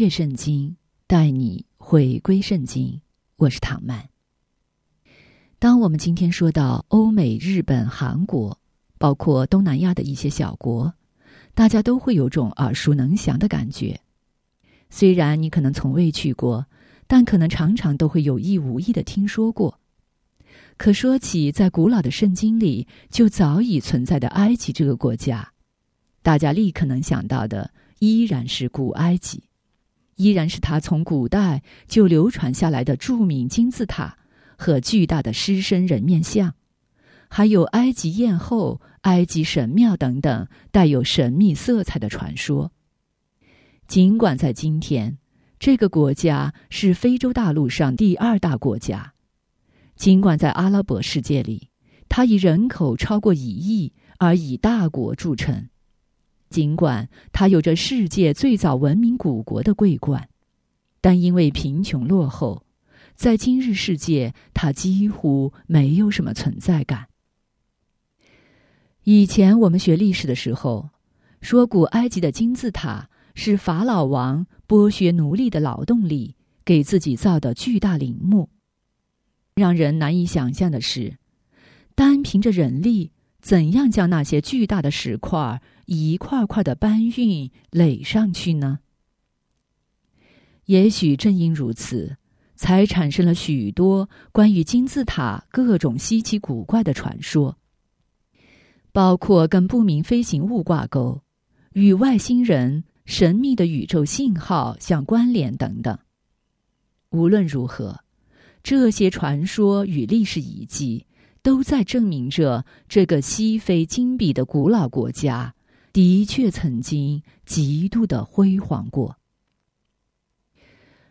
穿越圣经，带你回归圣经。我是唐曼。当我们今天说到欧美、日本、韩国，包括东南亚的一些小国，大家都会有种耳熟能详的感觉。虽然你可能从未去过，但可能常常都会有意无意的听说过。可说起在古老的圣经里就早已存在的埃及这个国家，大家立刻能想到的依然是古埃及。依然是他从古代就流传下来的著名金字塔和巨大的狮身人面像，还有埃及艳后、埃及神庙等等带有神秘色彩的传说。尽管在今天，这个国家是非洲大陆上第二大国家；尽管在阿拉伯世界里，它以人口超过一亿而以大国著称。尽管它有着世界最早文明古国的桂冠，但因为贫穷落后，在今日世界，它几乎没有什么存在感。以前我们学历史的时候，说古埃及的金字塔是法老王剥削奴隶的劳动力给自己造的巨大陵墓。让人难以想象的是，单凭着人力，怎样将那些巨大的石块？一块块的搬运垒上去呢？也许正因如此，才产生了许多关于金字塔各种稀奇古怪的传说，包括跟不明飞行物挂钩、与外星人、神秘的宇宙信号相关联等等。无论如何，这些传说与历史遗迹都在证明着这个西非金比的古老国家。的确，曾经极度的辉煌过。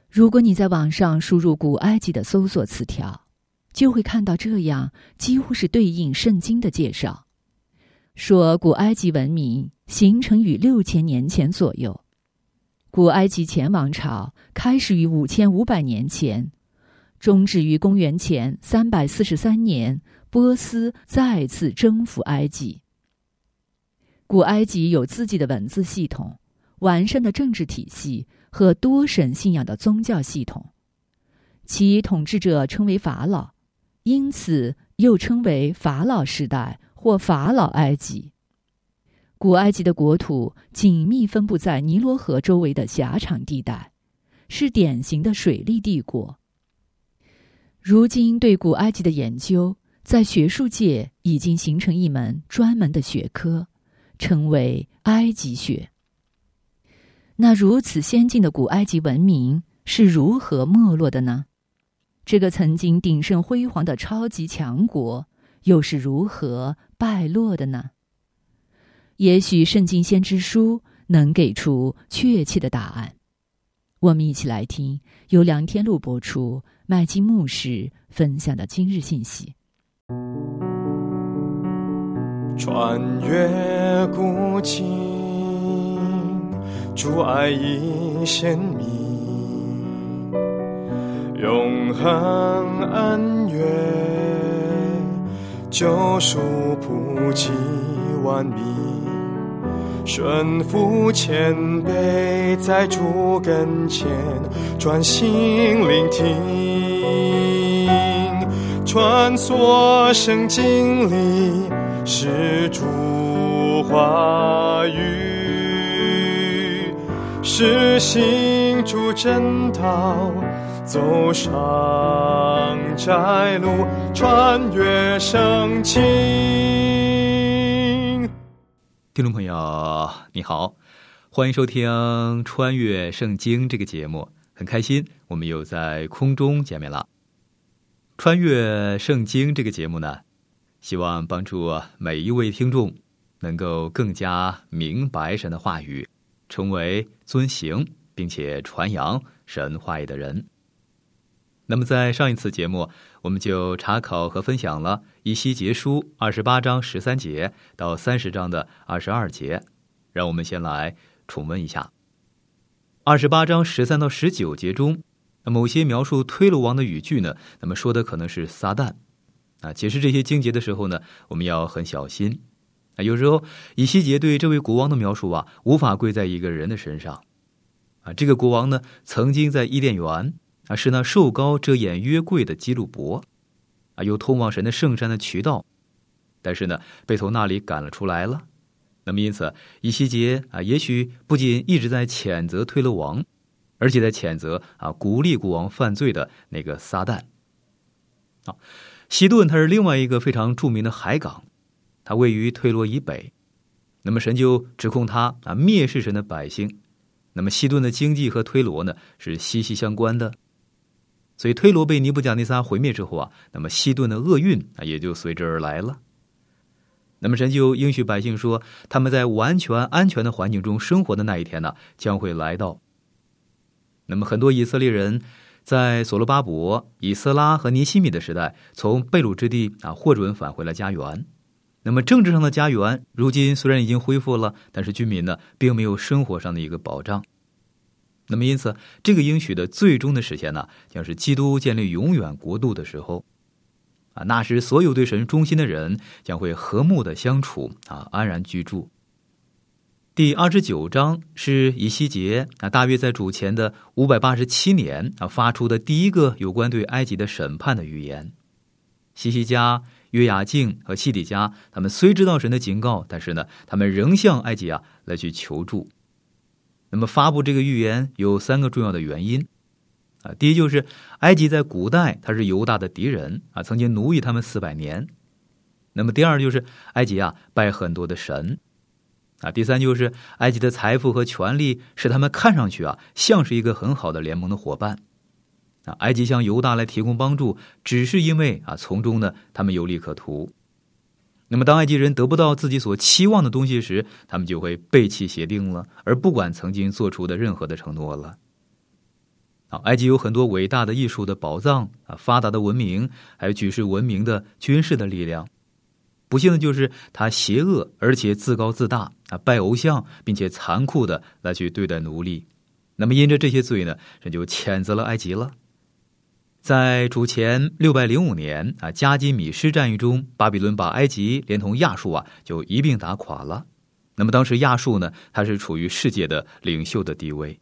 如果你在网上输入古埃及的搜索词条，就会看到这样几乎是对应圣经的介绍：说古埃及文明形成于六千年前左右，古埃及前王朝开始于五千五百年前，终止于公元前三百四十三年，波斯再次征服埃及。古埃及有自己的文字系统、完善的政治体系和多神信仰的宗教系统，其统治者称为法老，因此又称为法老时代或法老埃及。古埃及的国土紧密分布在尼罗河周围的狭长地带，是典型的水利帝国。如今，对古埃及的研究在学术界已经形成一门专门的学科。称为埃及学。那如此先进的古埃及文明是如何没落的呢？这个曾经鼎盛辉煌的超级强国又是如何败落的呢？也许《圣经先知书》能给出确切的答案。我们一起来听由梁天禄播出、麦基牧师分享的今日信息。穿越古今，主爱已鲜明，永恒恩怨，救赎普及万民，顺服谦卑在主跟前，专心聆听，穿梭圣经里。是主话语，是行主正道，走上窄路，穿越圣经。听众朋友，你好，欢迎收听《穿越圣经》这个节目，很开心我们又在空中见面了。《穿越圣经》这个节目呢？希望帮助每一位听众能够更加明白神的话语，成为遵行并且传扬神话语的人。那么，在上一次节目，我们就查考和分享了以西结书二十八章十三节到三十章的二十二节，让我们先来重温一下。二十八章十三到十九节中，某些描述推罗王的语句呢，那么说的可能是撒旦。啊，解释这些经节的时候呢，我们要很小心。啊，有时候以西结对这位国王的描述啊，无法归在一个人的身上。啊，这个国王呢，曾经在伊甸园。啊，是那瘦高遮掩约柜的基路伯，啊，有通往神的圣山的渠道，但是呢，被从那里赶了出来了。那么，因此以西结啊，也许不仅一直在谴责推罗王，而且在谴责啊，鼓励国王犯罪的那个撒旦。啊，西顿它是另外一个非常著名的海港，它位于推罗以北。那么，神就指控他啊，蔑视神的百姓。那么，西顿的经济和推罗呢，是息息相关的。所以推罗被尼布甲尼撒毁灭之后啊，那么西顿的厄运啊也就随之而来了。那么神就应许百姓说，他们在完全安全的环境中生活的那一天呢，将会来到。那么很多以色列人在所罗巴伯、以斯拉和尼西米的时代，从贝鲁之地啊获准返回了家园。那么政治上的家园，如今虽然已经恢复了，但是居民呢，并没有生活上的一个保障。那么，因此，这个应许的最终的实现呢，将是基督建立永远国度的时候，啊，那时所有对神忠心的人将会和睦的相处，啊，安然居住。第二十九章是以西结啊，大约在主前的五百八十七年啊，发出的第一个有关对埃及的审判的预言。西西家、约雅敬和西底家，他们虽知道神的警告，但是呢，他们仍向埃及啊来去求助。那么发布这个预言有三个重要的原因，啊，第一就是埃及在古代它是犹大的敌人啊，曾经奴役他们四百年。那么第二就是埃及啊拜很多的神，啊，第三就是埃及的财富和权力使他们看上去啊像是一个很好的联盟的伙伴，啊，埃及向犹大来提供帮助，只是因为啊从中呢他们有利可图。那么，当埃及人得不到自己所期望的东西时，他们就会背弃协定了，而不管曾经做出的任何的承诺了。好，埃及有很多伟大的艺术的宝藏啊，发达的文明，还有举世闻名的军事的力量。不幸的就是他邪恶而且自高自大啊，拜偶像，并且残酷的来去对待奴隶。那么，因着这些罪呢，人就谴责了埃及了。在主前六百零五年啊，加基米施战役中，巴比伦把埃及连同亚述啊就一并打垮了。那么当时亚述呢，它是处于世界的领袖的地位。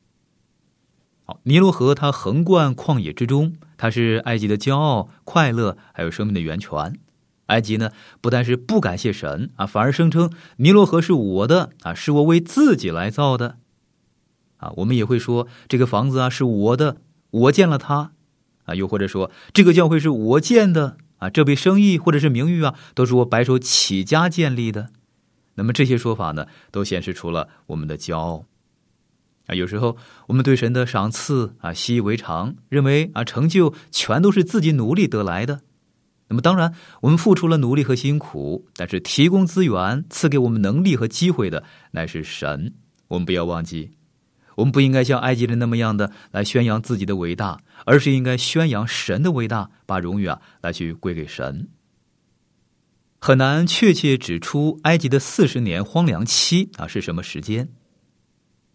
好，尼罗河它横贯旷野之中，它是埃及的骄傲、快乐，还有生命的源泉。埃及呢，不但是不感谢神啊，反而声称尼罗河是我的啊，是我为自己来造的。啊，我们也会说这个房子啊是我的，我建了它。啊，又或者说，这个教会是我建的啊，这笔生意或者是名誉啊，都是我白手起家建立的。那么这些说法呢，都显示出了我们的骄傲啊。有时候我们对神的赏赐啊习以为常，认为啊成就全都是自己努力得来的。那么当然，我们付出了努力和辛苦，但是提供资源、赐给我们能力和机会的乃是神。我们不要忘记。我们不应该像埃及人那么样的来宣扬自己的伟大，而是应该宣扬神的伟大，把荣誉啊来去归给神。很难确切指出埃及的四十年荒凉期啊是什么时间。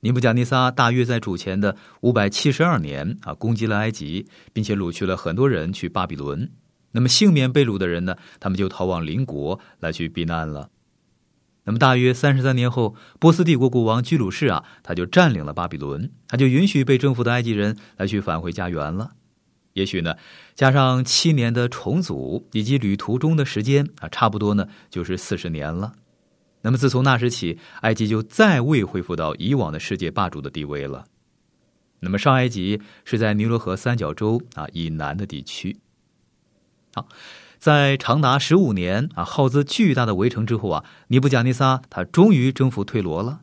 尼布甲尼撒大约在主前的五百七十二年啊攻击了埃及，并且掳去了很多人去巴比伦。那么幸免被掳的人呢，他们就逃往邻国来去避难了。那么，大约三十三年后，波斯帝国国王居鲁士啊，他就占领了巴比伦，他就允许被征服的埃及人来去返回家园了。也许呢，加上七年的重组以及旅途中的时间啊，差不多呢就是四十年了。那么，自从那时起，埃及就再未恢复到以往的世界霸主的地位了。那么，上埃及是在尼罗河三角洲啊以南的地区。好。在长达十五年啊耗资巨大的围城之后啊，尼布甲尼撒他终于征服推罗了，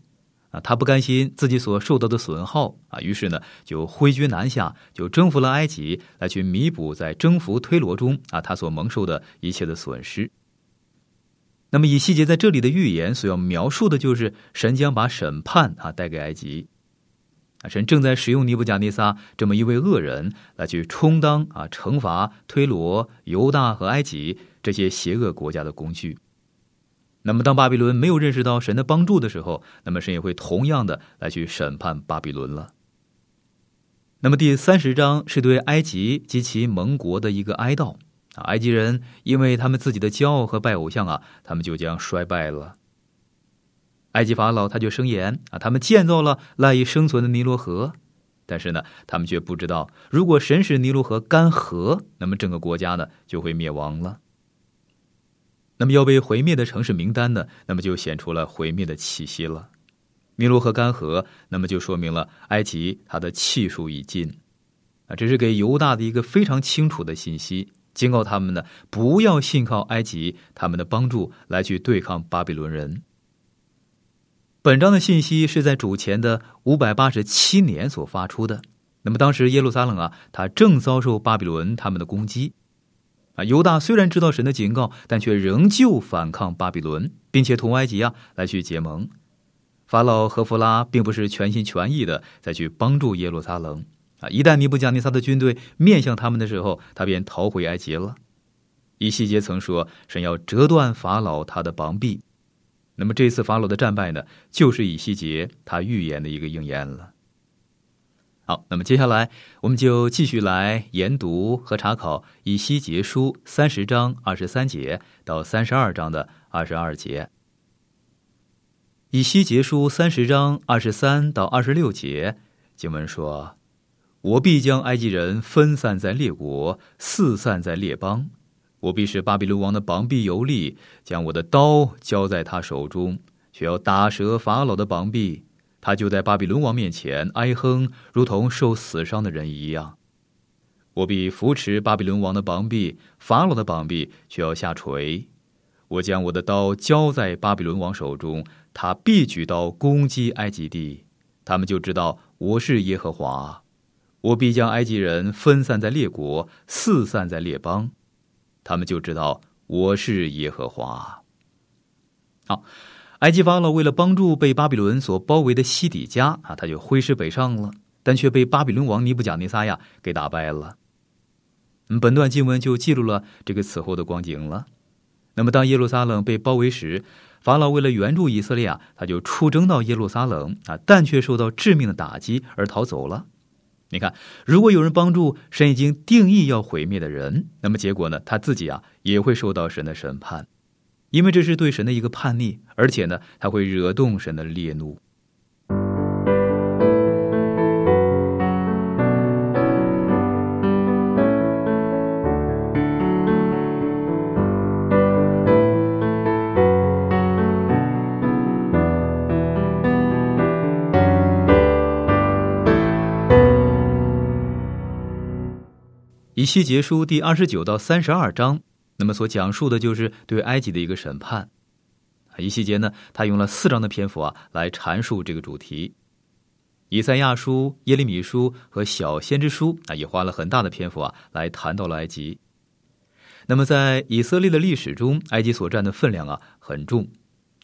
啊，他不甘心自己所受到的损耗啊，于是呢就挥军南下，就征服了埃及，来去弥补在征服推罗中啊他所蒙受的一切的损失。那么以西结在这里的预言所要描述的就是神将把审判啊带给埃及，啊神正在使用尼布甲尼撒这么一位恶人来去充当啊惩罚推罗、犹大和埃及这些邪恶国家的工具。那么当巴比伦没有认识到神的帮助的时候，那么神也会同样的来去审判巴比伦了。那么第三十章是对埃及及其盟国的一个哀悼。啊埃及人因为他们自己的骄傲和拜偶像啊，他们就将衰败了。埃及法老他就声言啊，他们建造了赖以生存的尼罗河，但是呢，他们却不知道，如果神使尼罗河干涸，那么整个国家呢就会灭亡了。那么要被毁灭的城市名单呢，那么就显出了毁灭的气息了。尼罗河干涸，那么就说明了埃及它的气数已尽啊，这是给犹大的一个非常清楚的信息。警告他们呢，不要信靠埃及他们的帮助来去对抗巴比伦人。本章的信息是在主前的五百八十七年所发出的。那么当时耶路撒冷啊，他正遭受巴比伦他们的攻击。啊，犹大虽然知道神的警告，但却仍旧反抗巴比伦，并且同埃及啊来去结盟。法老和弗拉并不是全心全意的再去帮助耶路撒冷。啊！一旦尼布甲尼撒的军队面向他们的时候，他便逃回埃及了。以西结曾说：“神要折断法老他的膀臂。”那么这次法老的战败呢，就是以西结他预言的一个应验了。好，那么接下来我们就继续来研读和查考以西结书三十章二十三节到三十二章的二十二节。以西结书三十章二十三到二十六节经文说。我必将埃及人分散在列国，四散在列邦。我必使巴比伦王的膀臂有力，将我的刀交在他手中，却要打折法老的膀臂。他就在巴比伦王面前哀哼，如同受死伤的人一样。我必扶持巴比伦王的膀臂，法老的膀臂却要下垂。我将我的刀交在巴比伦王手中，他必举刀攻击埃及地。他们就知道我是耶和华。我必将埃及人分散在列国，四散在列邦，他们就知道我是耶和华。好，埃及法老为了帮助被巴比伦所包围的西底家啊，他就挥师北上了，但却被巴比伦王尼布甲尼撒亚给打败了。本段经文就记录了这个此后的光景了。那么，当耶路撒冷被包围时，法老为了援助以色列啊，他就出征到耶路撒冷啊，但却受到致命的打击而逃走了。你看，如果有人帮助神已经定义要毁灭的人，那么结果呢？他自己啊也会受到神的审判，因为这是对神的一个叛逆，而且呢，他会惹动神的烈怒。西结书第二十九到三十二章，那么所讲述的就是对埃及的一个审判。以西结呢，他用了四章的篇幅啊来阐述这个主题。以赛亚书、耶利米书和小先知书啊也花了很大的篇幅啊来谈到了埃及。那么在以色列的历史中，埃及所占的分量啊很重。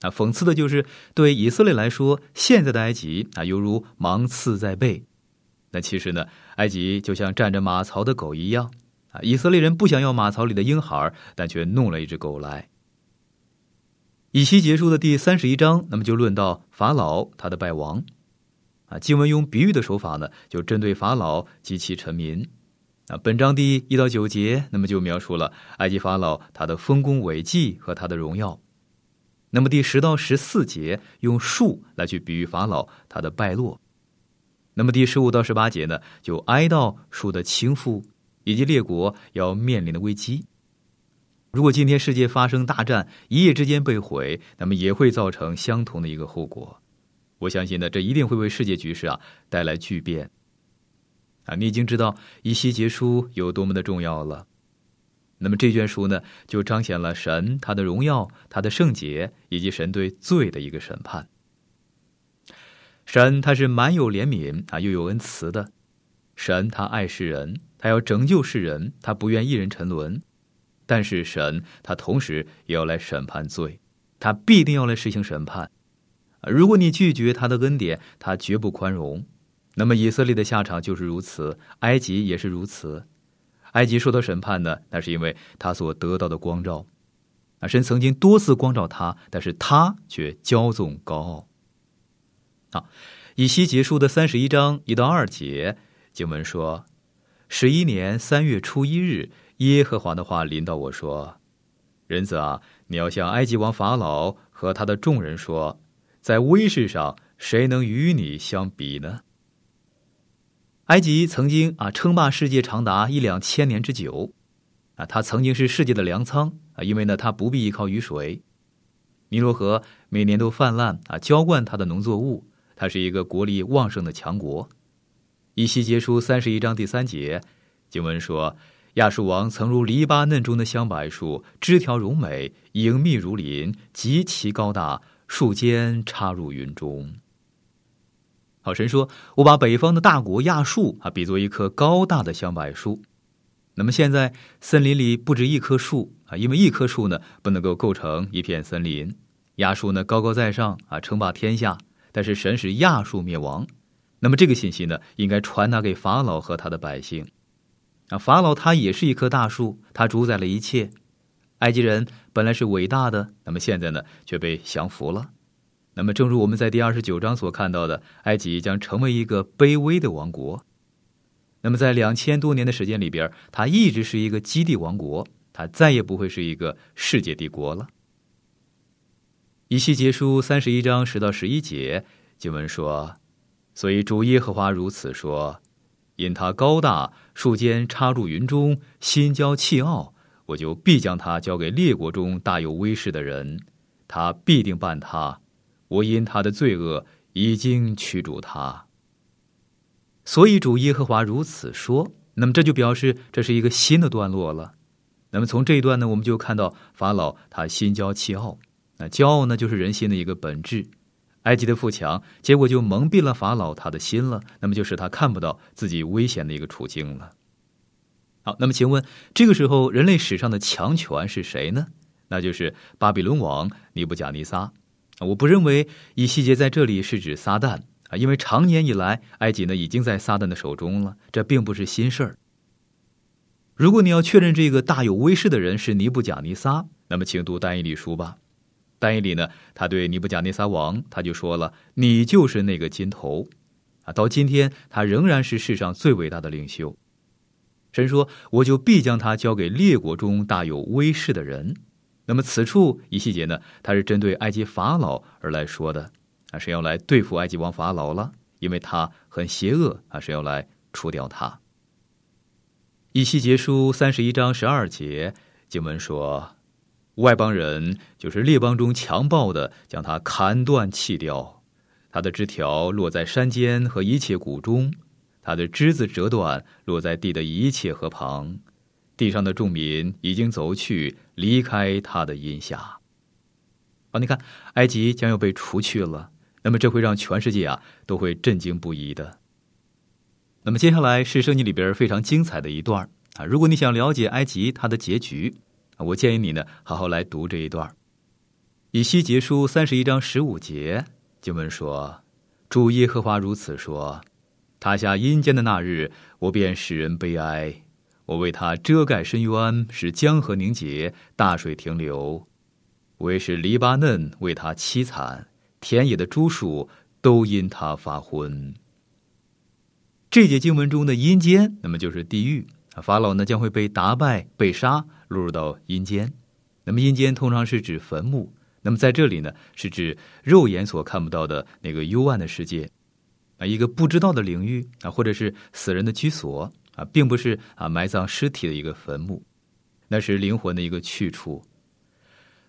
啊，讽刺的就是对以色列来说，现在的埃及啊犹如芒刺在背。那其实呢，埃及就像站着马槽的狗一样，啊，以色列人不想要马槽里的婴孩，但却弄了一只狗来。以西结束的第三十一章，那么就论到法老他的败亡，啊，经文用比喻的手法呢，就针对法老及其臣民。啊，本章第一到九节，那么就描述了埃及法老他的丰功伟绩和他的荣耀。那么第十到十四节用树来去比喻法老他的败落。那么第十五到十八节呢，就哀悼树的倾覆，以及列国要面临的危机。如果今天世界发生大战，一夜之间被毁，那么也会造成相同的一个后果。我相信呢，这一定会为世界局势啊带来巨变。啊，你已经知道以西结书有多么的重要了。那么这卷书呢，就彰显了神他的荣耀、他的圣洁，以及神对罪的一个审判。神他是满有怜悯啊，又有恩慈的。神他爱世人，他要拯救世人，他不愿一人沉沦。但是神他同时也要来审判罪他必定要来实行审判。如果你拒绝他的恩典，他绝不宽容。那么以色列的下场就是如此，埃及也是如此。埃及受到审判呢，那是因为他所得到的光照。啊，神曾经多次光照他，但是他却骄纵高傲。啊，以西结书的三十一章一到二节经文说：十一年三月初一日，耶和华的话临到我说：“人子啊，你要向埃及王法老和他的众人说，在威势上，谁能与你相比呢？”埃及曾经啊称霸世界长达一两千年之久，啊，它曾经是世界的粮仓啊，因为呢它不必依靠雨水，尼罗河每年都泛滥啊，浇灌它的农作物，它是一个国力旺盛的强国。以西结书三十一章第三节经文说：“亚述王曾如黎巴嫩中的香柏树，枝条荣美，影密如林，极其高大，树尖插入云中。”好神说：“我把北方的大国亚述啊，比作一棵高大的香柏树。那么现在森林里不止一棵树啊，因为一棵树呢不能够构成一片森林。亚述呢高高在上啊，称霸天下。但是神使亚述灭亡。那么这个信息呢，应该传达给法老和他的百姓。啊，法老他也是一棵大树，他主宰了一切。埃及人本来是伟大的，那么现在呢却被降服了。”那么，正如我们在第二十九章所看到的，埃及将成为一个卑微的王国。那么，在两千多年的时间里边，它一直是一个基地王国，它再也不会是一个世界帝国了。以西结书三十一章十到十一节经文说：“所以主耶和华如此说：因他高大，树尖插入云中，心骄气傲，我就必将他交给列国中大有威势的人，他必定办他。”我因他的罪恶已经驱逐他，所以主耶和华如此说。那么这就表示这是一个新的段落了。那么从这一段呢，我们就看到法老他心骄气傲，那骄傲呢就是人心的一个本质。埃及的富强，结果就蒙蔽了法老他的心了，那么就使他看不到自己危险的一个处境了。好，那么请问这个时候人类史上的强权是谁呢？那就是巴比伦王尼布甲尼撒。我不认为以西结在这里是指撒旦啊，因为长年以来，埃及呢已经在撒旦的手中了，这并不是新事儿。如果你要确认这个大有威势的人是尼布甲尼撒，那么请读单一理书吧。但一里呢，他对尼布甲尼撒王他就说了：“你就是那个金头啊！”到今天，他仍然是世上最伟大的领袖。神说：“我就必将他交给列国中大有威势的人。”那么此处一细节呢，他是针对埃及法老而来说的，啊，是要来对付埃及王法老了，因为他很邪恶，啊，是要来除掉他。以西结书三十一章十二节经文说：“外邦人就是列邦中强暴的，将他砍断弃掉，他的枝条落在山间和一切谷中，他的枝子折断落在地的一切河旁。”地上的众民已经走去，离开他的荫下。啊，你看，埃及将要被除去了，那么这会让全世界啊都会震惊不已的。那么接下来是圣经里边非常精彩的一段啊，如果你想了解埃及它的结局，我建议你呢好好来读这一段。以西结书三十一章十五节经文说：“主耶和华如此说：他下阴间的那日，我便使人悲哀。”我为他遮盖深渊，使江河凝结，大水停留；我也使黎巴嫩为他凄惨，田野的株树都因他发昏。这节经文中的阴间，那么就是地狱。法老呢将会被打败、被杀，落入到阴间。那么阴间通常是指坟墓，那么在这里呢是指肉眼所看不到的那个幽暗的世界，啊，一个不知道的领域啊，或者是死人的居所。啊，并不是啊埋葬尸体的一个坟墓，那是灵魂的一个去处。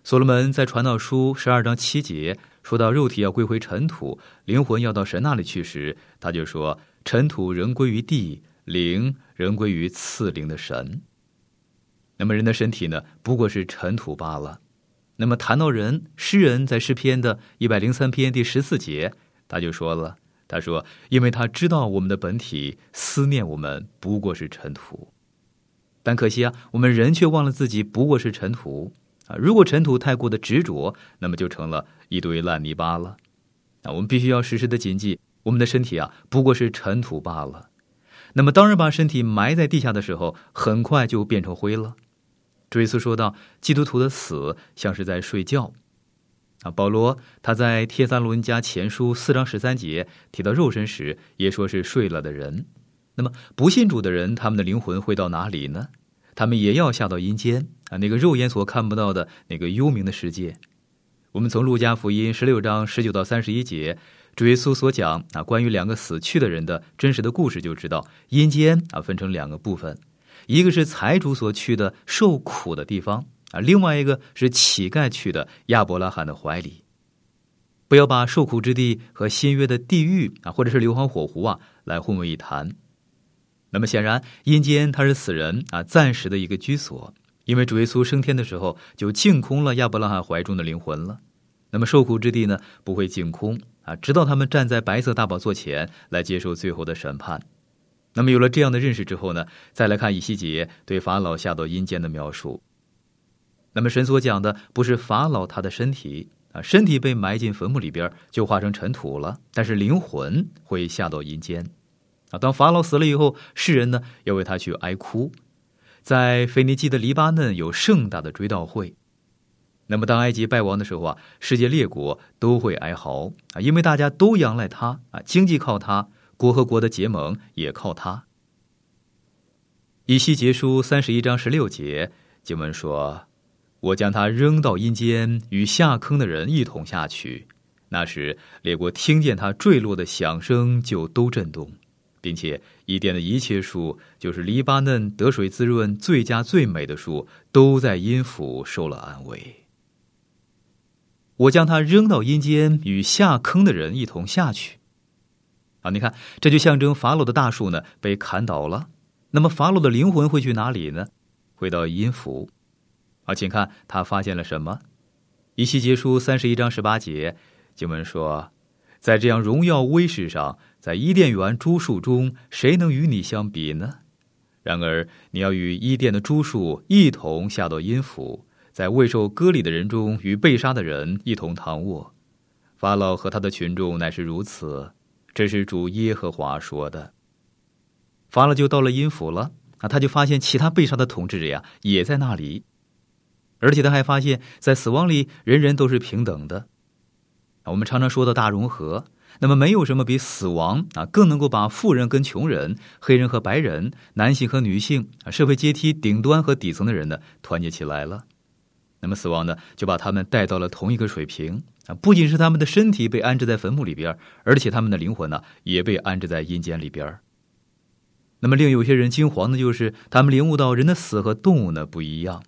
所罗门在传道书十二章七节说到肉体要归回尘土，灵魂要到神那里去时，他就说尘土仍归于地，灵仍归于赐灵的神。那么人的身体呢，不过是尘土罢了。那么谈到人，诗人在诗篇的一百零三篇第十四节，他就说了。他说：“因为他知道我们的本体思念我们不过是尘土，但可惜啊，我们人却忘了自己不过是尘土啊，如果尘土太过的执着，那么就成了一堆烂泥巴了。啊，我们必须要时时的谨记，我们的身体啊不过是尘土罢了。那么，当人把身体埋在地下的时候，很快就变成灰了。主耶稣说到，基督徒的死像是在睡觉。啊，保罗他在帖撒罗尼迦前书四章十三节提到肉身时，也说是睡了的人。那么，不信主的人，他们的灵魂会到哪里呢？他们也要下到阴间啊，那个肉眼所看不到的那个幽冥的世界。我们从路加福音十六章十九到三十一节，主耶稣所讲啊，关于两个死去的人的真实的故事，就知道阴间啊分成两个部分，一个是财主所去的受苦的地方啊，另外一个是乞丐去的亚伯拉罕的怀里。不要把受苦之地和新约的地狱啊，或者是硫磺火湖啊，来混为一谈。那么显然，阴间它是死人啊暂时的一个居所，因为主耶稣升天的时候就净空了亚伯拉罕怀中的灵魂了。那么受苦之地呢，不会净空啊，直到他们站在白色大宝座前来接受最后的审判。那么有了这样的认识之后呢，再来看以西结对法老下到阴间的描述。那么神所讲的不是法老他的身体啊，身体被埋进坟墓里边就化成尘土了，但是灵魂会下到阴间。啊，当法老死了以后，世人呢要为他去哀哭，在腓尼基的黎巴嫩有盛大的追悼会。那么当埃及败亡的时候啊，世界列国都会哀嚎啊，因为大家都仰赖他啊，经济靠他，国和国的结盟也靠他。以西结书三十一章十六节经文说：“我将他扔到阴间，与下坑的人一同下去。那时列国听见他坠落的响声，就都震动。”并且伊甸的一切树，就是黎巴嫩得水滋润最佳最美的树，都在阴府受了安慰。我将它扔到阴间，与下坑的人一同下去。啊，你看，这就象征法老的大树呢被砍倒了。那么法老的灵魂会去哪里呢？回到阴府。啊，请看他发现了什么？以西结书三十一章十八节经文说，在这样荣耀威势上。在伊甸园诸树中，谁能与你相比呢？然而，你要与伊甸的诸树一同下到阴府，在未受割礼的人中与被杀的人一同躺卧。法老和他的群众乃是如此。这是主耶和华说的。法老就到了阴府了啊，他就发现其他被杀的统治者呀也在那里，而且他还发现，在死亡里人人都是平等的。我们常常说的大融合。那么，没有什么比死亡啊更能够把富人跟穷人、黑人和白人、男性和女性社会阶梯顶端和底层的人呢团结起来了。那么，死亡呢就把他们带到了同一个水平啊！不仅是他们的身体被安置在坟墓里边，而且他们的灵魂呢也被安置在阴间里边。那么，令有些人惊惶的就是他们领悟到人的死和动物呢不一样。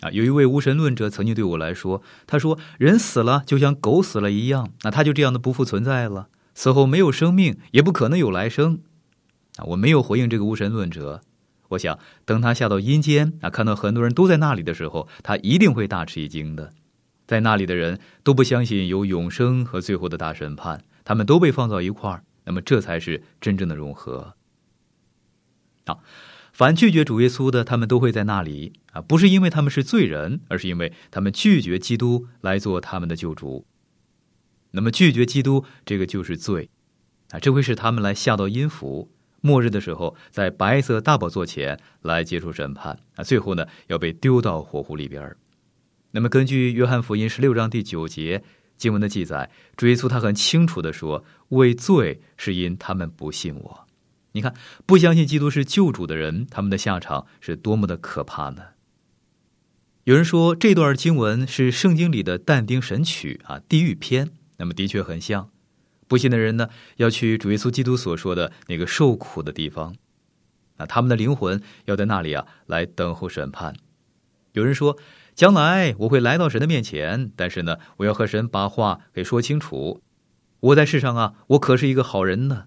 啊，有一位无神论者曾经对我来说，他说：“人死了就像狗死了一样，那他就这样的不复存在了，死后没有生命，也不可能有来生。”啊，我没有回应这个无神论者。我想，等他下到阴间啊，看到很多人都在那里的时候，他一定会大吃一惊的。在那里的人都不相信有永生和最后的大审判，他们都被放到一块儿，那么这才是真正的融合。啊。凡拒绝主耶稣的，他们都会在那里啊，不是因为他们是罪人，而是因为他们拒绝基督来做他们的救主。那么拒绝基督，这个就是罪啊，这会使他们来下到阴府，末日的时候，在白色大宝座前来接受审判啊，最后呢要被丢到火湖里边那么根据约翰福音十六章第九节经文的记载，主耶稣他很清楚的说：“为罪是因他们不信我。”你看，不相信基督是救主的人，他们的下场是多么的可怕呢？有人说这段经文是圣经里的但丁神曲啊，地狱篇。那么的确很像。不信的人呢，要去主耶稣基督所说的那个受苦的地方，那他们的灵魂要在那里啊，来等候审判。有人说，将来我会来到神的面前，但是呢，我要和神把话给说清楚。我在世上啊，我可是一个好人呢。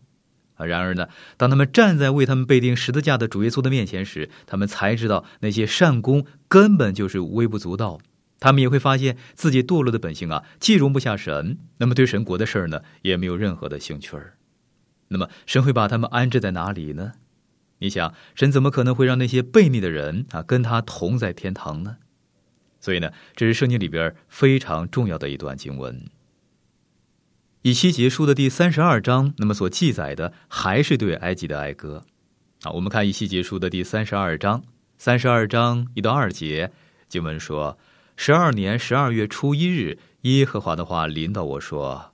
啊，然而呢，当他们站在为他们被钉十字架的主耶稣的面前时，他们才知道那些善功根本就是微不足道。他们也会发现自己堕落的本性啊，既容不下神，那么对神国的事儿呢，也没有任何的兴趣儿。那么神会把他们安置在哪里呢？你想，神怎么可能会让那些悖逆的人啊跟他同在天堂呢？所以呢，这是圣经里边非常重要的一段经文。以西结书的第三十二章，那么所记载的还是对埃及的哀歌。啊，我们看以西结书的第三十二章，三十二章一到二节，经文说：十二年十二月初一日，耶和华的话临到我说：“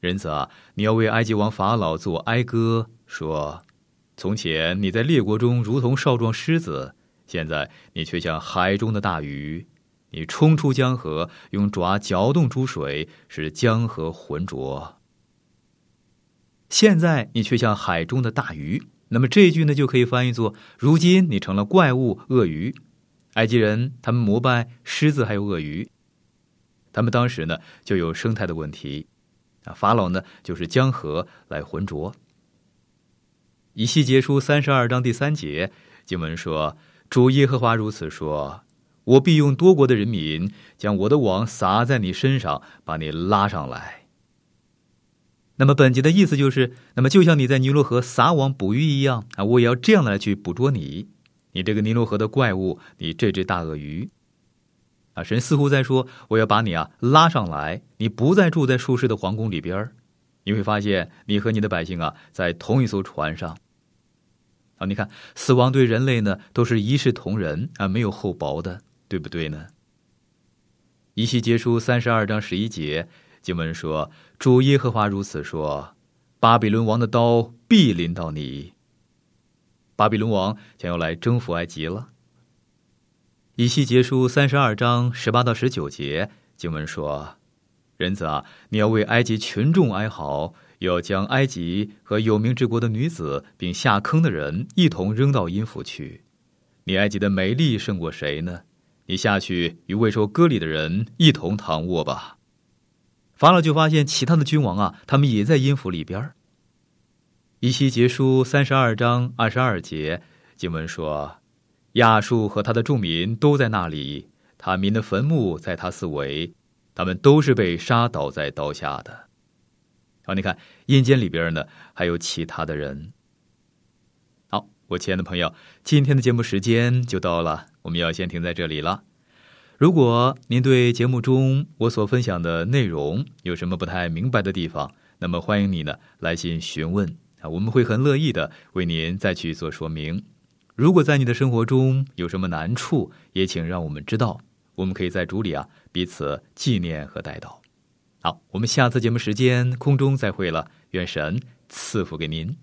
人子啊，你要为埃及王法老作哀歌，说：从前你在列国中如同少壮狮子，现在你却像海中的大鱼。”你冲出江河，用爪搅动出水，使江河浑浊。现在你却像海中的大鱼，那么这句呢就可以翻译作：如今你成了怪物鳄鱼。埃及人他们膜拜狮子还有鳄鱼，他们当时呢就有生态的问题啊。法老呢就是江河来浑浊。以西结书三十二章第三节经文说：“主耶和华如此说。”我必用多国的人民将我的网撒在你身上，把你拉上来。那么本节的意思就是，那么就像你在尼罗河撒网捕鱼一样啊，我也要这样来去捕捉你，你这个尼罗河的怪物，你这只大鳄鱼。啊，神似乎在说，我要把你啊拉上来，你不再住在舒适的皇宫里边你会发现，你和你的百姓啊在同一艘船上。啊，你看，死亡对人类呢都是一视同仁啊，没有厚薄的。对不对呢？一系结书三十二章十一节经文说：“主耶和华如此说：巴比伦王的刀必临到你。巴比伦王将要来征服埃及了。”以西结书三十二章十八到十九节经文说：“人子啊，你要为埃及群众哀嚎，要将埃及和有名之国的女子，并下坑的人一同扔到阴府去。你埃及的美丽胜过谁呢？”你下去与未受割礼的人一同躺卧吧。法老就发现其他的君王啊，他们也在阴府里边。以西结书三十二章二十二节经文说：“亚述和他的众民都在那里，他民的坟墓在他四围，他们都是被杀倒在刀下的。”好，你看阴间里边呢，还有其他的人。好，我亲爱的朋友，今天的节目时间就到了。我们要先停在这里了。如果您对节目中我所分享的内容有什么不太明白的地方，那么欢迎你呢来信询问啊，我们会很乐意的为您再去做说明。如果在你的生活中有什么难处，也请让我们知道，我们可以在主里啊彼此纪念和带到。好，我们下次节目时间空中再会了，愿神赐福给您。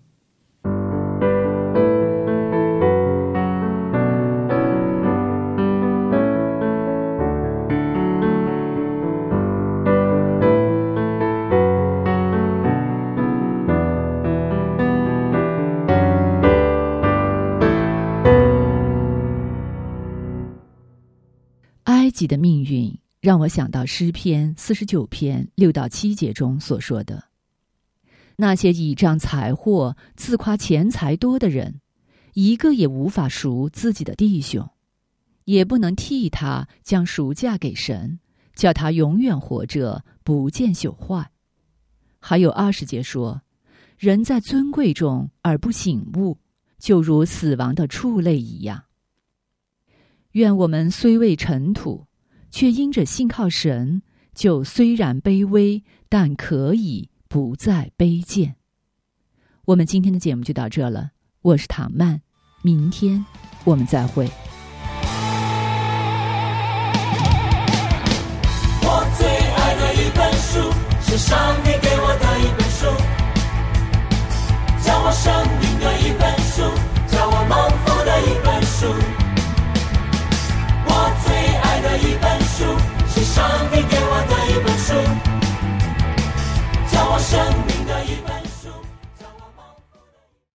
己的命运让我想到诗篇四十九篇六到七节中所说的：“那些倚仗财货、自夸钱财多的人，一个也无法赎自己的弟兄，也不能替他将赎价给神，叫他永远活着，不见朽坏。”还有二十节说：“人在尊贵中而不醒悟，就如死亡的畜类一样。”愿我们虽为尘土，却因着信靠神，就虽然卑微，但可以不再卑贱。我们今天的节目就到这了，我是唐曼，明天我们再会。我最爱的一本书是上帝给我的一本书，叫我生命的一本书，叫我蒙福的一本书。上帝给我的一本书叫我生命